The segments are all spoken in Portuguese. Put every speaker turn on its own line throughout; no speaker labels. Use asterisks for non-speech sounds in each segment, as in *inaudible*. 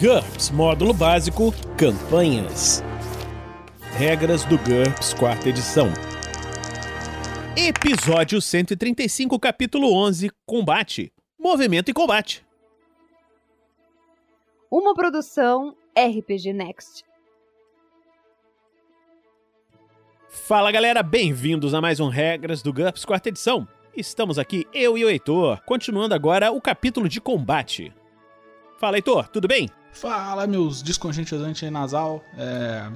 GURPS Módulo Básico Campanhas. Regras do GURPS, quarta edição. Episódio 135, capítulo 11 Combate. Movimento e combate.
Uma produção RPG Next.
Fala galera, bem-vindos a mais um Regras do GURPS, quarta edição. Estamos aqui, eu e o Heitor, continuando agora o capítulo de combate. Fala, Heitor, tudo bem?
Fala, meus descongestionantes nasal. É...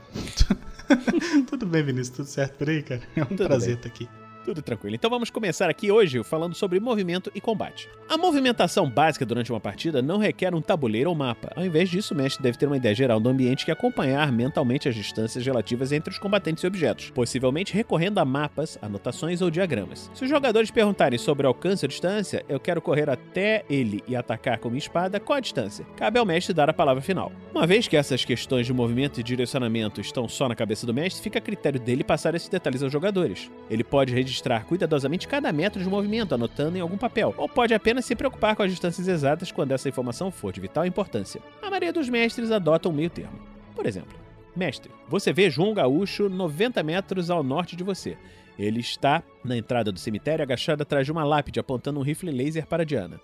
*laughs* tudo bem, Vinícius? Tudo certo por aí, cara? É um
Tudo
prazer estar aqui.
Tudo tranquilo. Então vamos começar aqui hoje falando sobre movimento e combate. A movimentação básica durante uma partida não requer um tabuleiro ou mapa. Ao invés disso, o mestre deve ter uma ideia geral do ambiente que acompanhar mentalmente as distâncias relativas entre os combatentes e objetos, possivelmente recorrendo a mapas, anotações ou diagramas. Se os jogadores perguntarem sobre alcance ou distância, eu quero correr até ele e atacar com minha espada, qual a distância? Cabe ao mestre dar a palavra final. Uma vez que essas questões de movimento e direcionamento estão só na cabeça do mestre, fica a critério dele passar esses detalhes aos jogadores. Ele pode registrar cuidadosamente cada metro de movimento, anotando em algum papel, ou pode apenas se preocupar com as distâncias exatas quando essa informação for de vital importância. A maioria dos mestres adota um meio termo. Por exemplo, mestre, você vê João Gaúcho 90 metros ao norte de você. Ele está na entrada do cemitério agachado atrás de uma lápide apontando um rifle laser para Diana.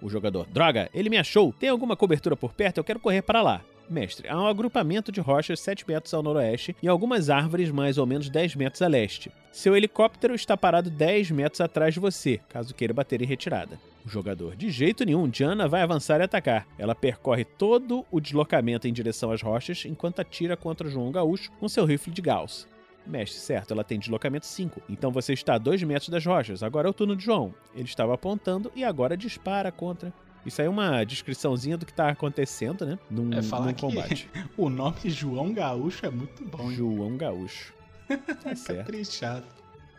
O jogador, droga, ele me achou. Tem alguma cobertura por perto? Eu quero correr para lá. Mestre, há um agrupamento de rochas 7 metros ao noroeste e algumas árvores mais ou menos 10 metros a leste. Seu helicóptero está parado 10 metros atrás de você, caso queira bater em retirada. O jogador, de jeito nenhum, Diana vai avançar e atacar. Ela percorre todo o deslocamento em direção às rochas enquanto atira contra João Gaúcho com seu rifle de Gauss. Mestre, certo, ela tem deslocamento 5. Então você está a 2 metros das rochas. Agora é o turno de João. Ele estava apontando e agora dispara contra. Isso aí é uma descriçãozinha do que está acontecendo, né? Num,
É falar
num
que
combate. *laughs*
o nome João Gaúcho é muito bom.
João Gaúcho. *laughs* Tá certo.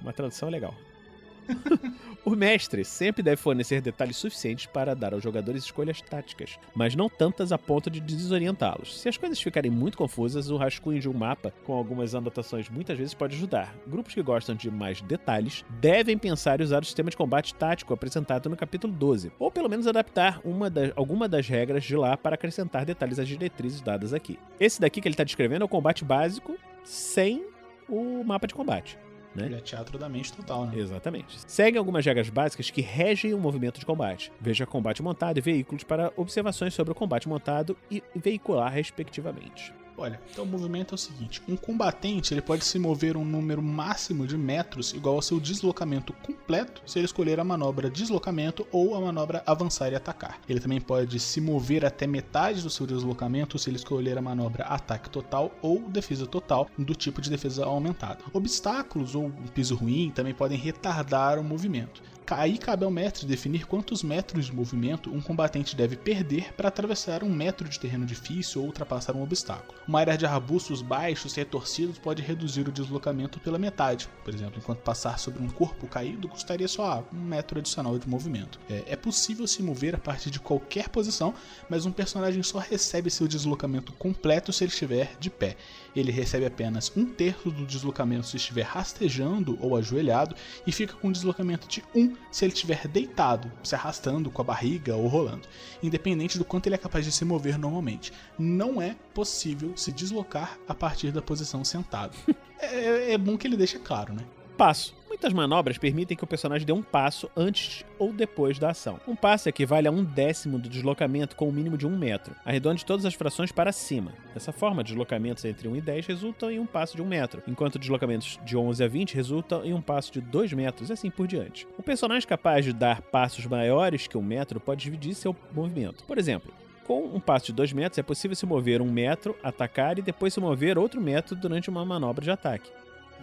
Uma tradução legal. *laughs* o mestre sempre deve fornecer detalhes suficientes para dar aos jogadores escolhas táticas, mas não tantas a ponto de desorientá-los. Se as coisas ficarem muito confusas, o rascunho de um mapa com algumas anotações muitas vezes pode ajudar. Grupos que gostam de mais detalhes devem pensar em usar o sistema de combate tático apresentado no capítulo 12, ou pelo menos adaptar uma da- alguma das regras de lá para acrescentar detalhes às diretrizes dadas aqui. Esse daqui que ele está descrevendo é o combate básico sem o mapa de combate. Né?
Ele é teatro da mente total, né?
Exatamente. Seguem algumas regras básicas que regem o movimento de combate. Veja combate montado e veículos para observações sobre o combate montado e veicular, respectivamente.
Olha, então o movimento é o seguinte: um combatente ele pode se mover um número máximo de metros igual ao seu deslocamento completo se ele escolher a manobra deslocamento ou a manobra avançar e atacar. Ele também pode se mover até metade do seu deslocamento se ele escolher a manobra ataque total ou defesa total do tipo de defesa aumentada. Obstáculos ou piso ruim também podem retardar o movimento. Aí cabe ao mestre definir quantos metros de movimento um combatente deve perder para atravessar um metro de terreno difícil ou ultrapassar um obstáculo. Uma área de arbustos baixos e retorcidos pode reduzir o deslocamento pela metade. Por exemplo, enquanto passar sobre um corpo caído, custaria só ah, um metro adicional de movimento. É, é possível se mover a partir de qualquer posição, mas um personagem só recebe seu deslocamento completo se ele estiver de pé. Ele recebe apenas um terço do deslocamento se estiver rastejando ou ajoelhado e fica com um deslocamento de 1 se ele estiver deitado, se arrastando com a barriga ou rolando, independente do quanto ele é capaz de se mover normalmente. Não é possível se deslocar a partir da posição sentado. *laughs* é, é bom que ele deixe claro, né?
Passo. Muitas manobras permitem que o personagem dê um passo antes ou depois da ação. Um passo equivale a um décimo do deslocamento com o mínimo de um metro. Arredonde todas as frações para cima. Dessa forma, deslocamentos entre 1 e 10 resultam em um passo de 1 metro, enquanto deslocamentos de 11 a 20 resultam em um passo de 2 metros, e assim por diante. O personagem capaz de dar passos maiores que um metro pode dividir seu movimento. Por exemplo, com um passo de 2 metros é possível se mover um metro, atacar e depois se mover outro metro durante uma manobra de ataque.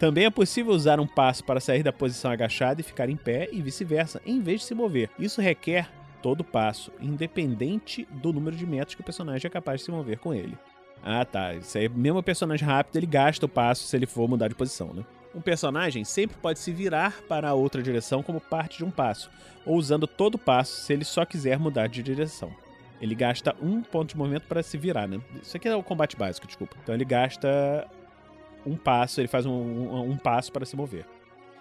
Também é possível usar um passo para sair da posição agachada e ficar em pé e vice-versa, em vez de se mover. Isso requer todo passo, independente do número de metros que o personagem é capaz de se mover com ele. Ah, tá. Isso aí, mesmo o personagem rápido, ele gasta o passo se ele for mudar de posição, né? Um personagem sempre pode se virar para a outra direção como parte de um passo, ou usando todo o passo se ele só quiser mudar de direção. Ele gasta um ponto de movimento para se virar, né? Isso aqui é o combate básico, desculpa. Então ele gasta um passo, ele faz um, um- um passo para se mover.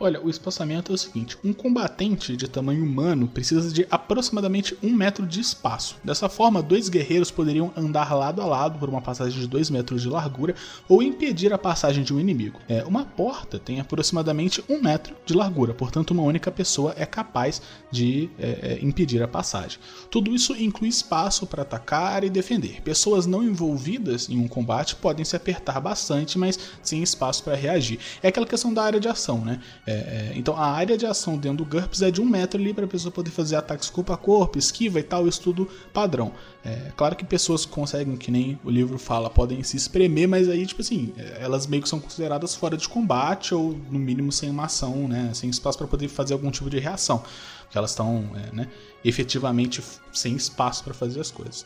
Olha, o espaçamento é o seguinte: um combatente de tamanho humano precisa de aproximadamente um metro de espaço. Dessa forma, dois guerreiros poderiam andar lado a lado por uma passagem de dois metros de largura ou impedir a passagem de um inimigo. É, uma porta tem aproximadamente um metro de largura, portanto, uma única pessoa é capaz de é, é impedir a passagem. Tudo isso inclui espaço para atacar e defender. Pessoas não envolvidas em um combate podem se apertar bastante, mas sem espaço para reagir. É aquela questão da área de ação, né? É, é, então a área de ação dentro do GURPS é de um metro ali para a pessoa poder fazer ataques corpo a corpo, esquiva e tal, estudo padrão. É, claro que pessoas conseguem, que nem o livro fala, podem se espremer, mas aí, tipo assim, é, elas meio que são consideradas fora de combate ou, no mínimo, sem uma ação, né? Sem espaço para poder fazer algum tipo de reação. Porque elas estão, é, né, efetivamente sem espaço para fazer as coisas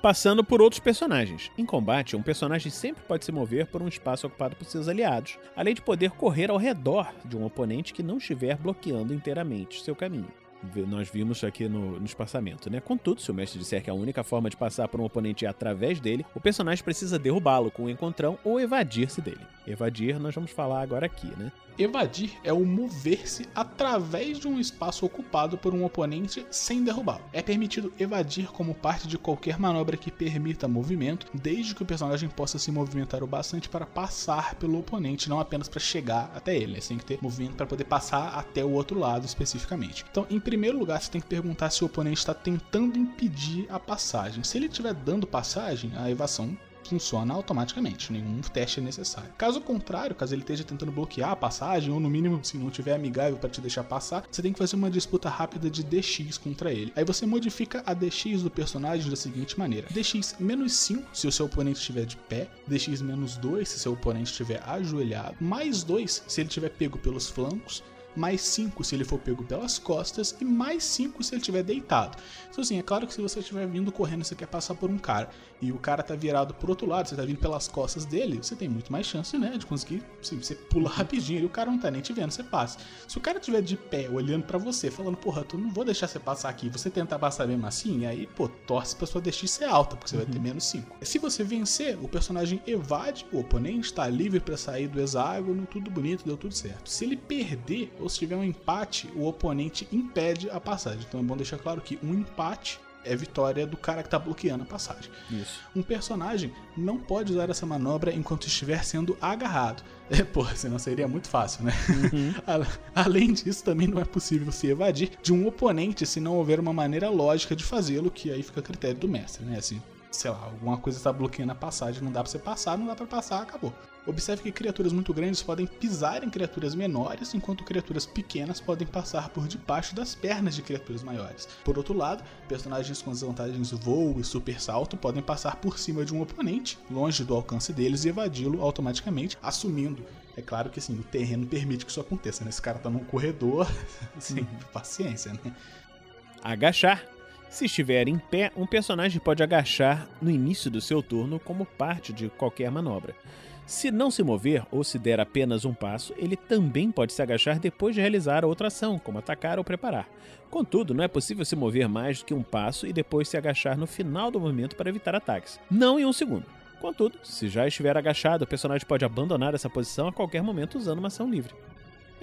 passando por outros personagens. Em combate, um personagem sempre pode se mover por um espaço ocupado por seus aliados, além de poder correr ao redor de um oponente que não estiver bloqueando inteiramente seu caminho. Nós vimos aqui no, no, espaçamento, né? Contudo, se o mestre disser que a única forma de passar por um oponente é através dele, o personagem precisa derrubá-lo com um encontrão ou evadir-se dele. Evadir, nós vamos falar agora aqui, né?
Evadir é o mover-se através de um espaço ocupado por um oponente sem derrubá-lo. É permitido evadir como parte de qualquer manobra que permita movimento, desde que o personagem possa se movimentar o bastante para passar pelo oponente, não apenas para chegar até ele. Você tem que ter movimento para poder passar até o outro lado especificamente. Então, em primeiro lugar, você tem que perguntar se o oponente está tentando impedir a passagem. Se ele estiver dando passagem, a evasão funciona automaticamente, nenhum teste é necessário. Caso contrário, caso ele esteja tentando bloquear a passagem, ou no mínimo, se não tiver amigável para te deixar passar, você tem que fazer uma disputa rápida de DX contra ele. Aí você modifica a DX do personagem da seguinte maneira: DX menos 5 se o seu oponente estiver de pé, DX menos 2 se seu oponente estiver ajoelhado, mais 2 se ele estiver pego pelos flancos, mais 5 se ele for pego pelas costas e mais 5 se ele estiver deitado. Então, assim, é claro que se você estiver vindo correndo e você quer passar por um cara e o cara tá virado pro outro lado, você tá vindo pelas costas dele, você tem muito mais chance, né, de conseguir, assim, você pula *laughs* rapidinho e o cara não tá nem te vendo, você passa. Se o cara estiver de pé, olhando para você, falando, porra, tu não vou deixar você passar aqui, você tentar passar mesmo assim, aí, pô, torce pra sua DX ser alta, porque você uhum. vai ter uhum. menos 5. Se você vencer, o personagem evade o oponente, tá livre para sair do hexágono, tudo bonito, deu tudo certo. Se ele perder, ou se tiver um empate, o oponente impede a passagem. Então é bom deixar claro que um empate é vitória do cara que está bloqueando a passagem.
Isso.
Um personagem não pode usar essa manobra enquanto estiver sendo agarrado. *laughs* É, pô, senão seria muito fácil, né? Uhum. *laughs* Além disso, também não é possível se evadir de um oponente se não houver uma maneira lógica de fazê-lo, que aí fica a critério do mestre, né? Assim, sei lá, alguma coisa está bloqueando a passagem, não dá para você passar, não dá para passar, acabou. Observe que criaturas muito grandes podem pisar em criaturas menores, enquanto criaturas pequenas podem passar por debaixo das pernas de criaturas maiores. Por outro lado, personagens com as vantagens voo e super salto podem passar por cima de um oponente, longe do alcance deles, e evadi-lo automaticamente, assumindo. É claro que assim, o terreno permite que isso aconteça, né? Esse cara tá num corredor, *laughs* assim, paciência, né?
Agachar se estiver em pé, um personagem pode agachar no início do seu turno como parte de qualquer manobra. Se não se mover ou se der apenas um passo, ele também pode se agachar depois de realizar outra ação, como atacar ou preparar. Contudo, não é possível se mover mais do que um passo e depois se agachar no final do movimento para evitar ataques, não em um segundo. Contudo, se já estiver agachado, o personagem pode abandonar essa posição a qualquer momento usando uma ação livre.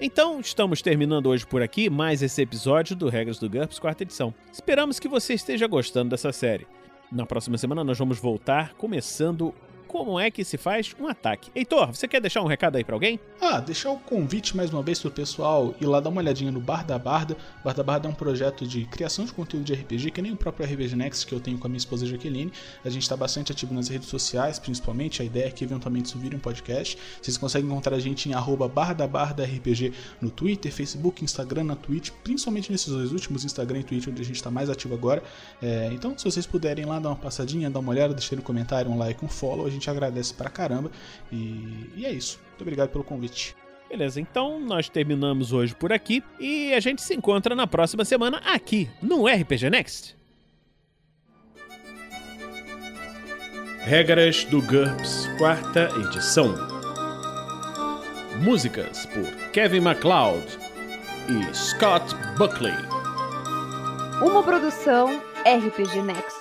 Então, estamos terminando hoje por aqui mais esse episódio do Regras do GURPS, quarta edição. Esperamos que você esteja gostando dessa série. Na próxima semana nós vamos voltar começando como é que se faz um ataque. Heitor, você quer deixar um recado aí para alguém?
Ah, deixar o convite mais uma vez pro pessoal ir lá dar uma olhadinha no Bar da Barda. Bar da Barda é um projeto de criação de conteúdo de RPG, que nem o próprio RPG Next que eu tenho com a minha esposa Jaqueline. A gente está bastante ativo nas redes sociais, principalmente. A ideia é que eventualmente isso vire um podcast. Vocês conseguem encontrar a gente em arroba RPG no Twitter, Facebook, Instagram, na Twitch, principalmente nesses dois últimos, Instagram e Twitch, onde a gente está mais ativo agora. É, então, se vocês puderem lá dar uma passadinha, dar uma olhada, deixarem um comentário, um like, um follow, a gente agradece pra caramba. E, e é isso. Muito obrigado pelo convite.
Beleza, então nós terminamos hoje por aqui e a gente se encontra na próxima semana aqui no RPG Next. Regras do GURPS, quarta edição. Músicas por Kevin MacLeod e Scott Buckley.
Uma produção RPG Next.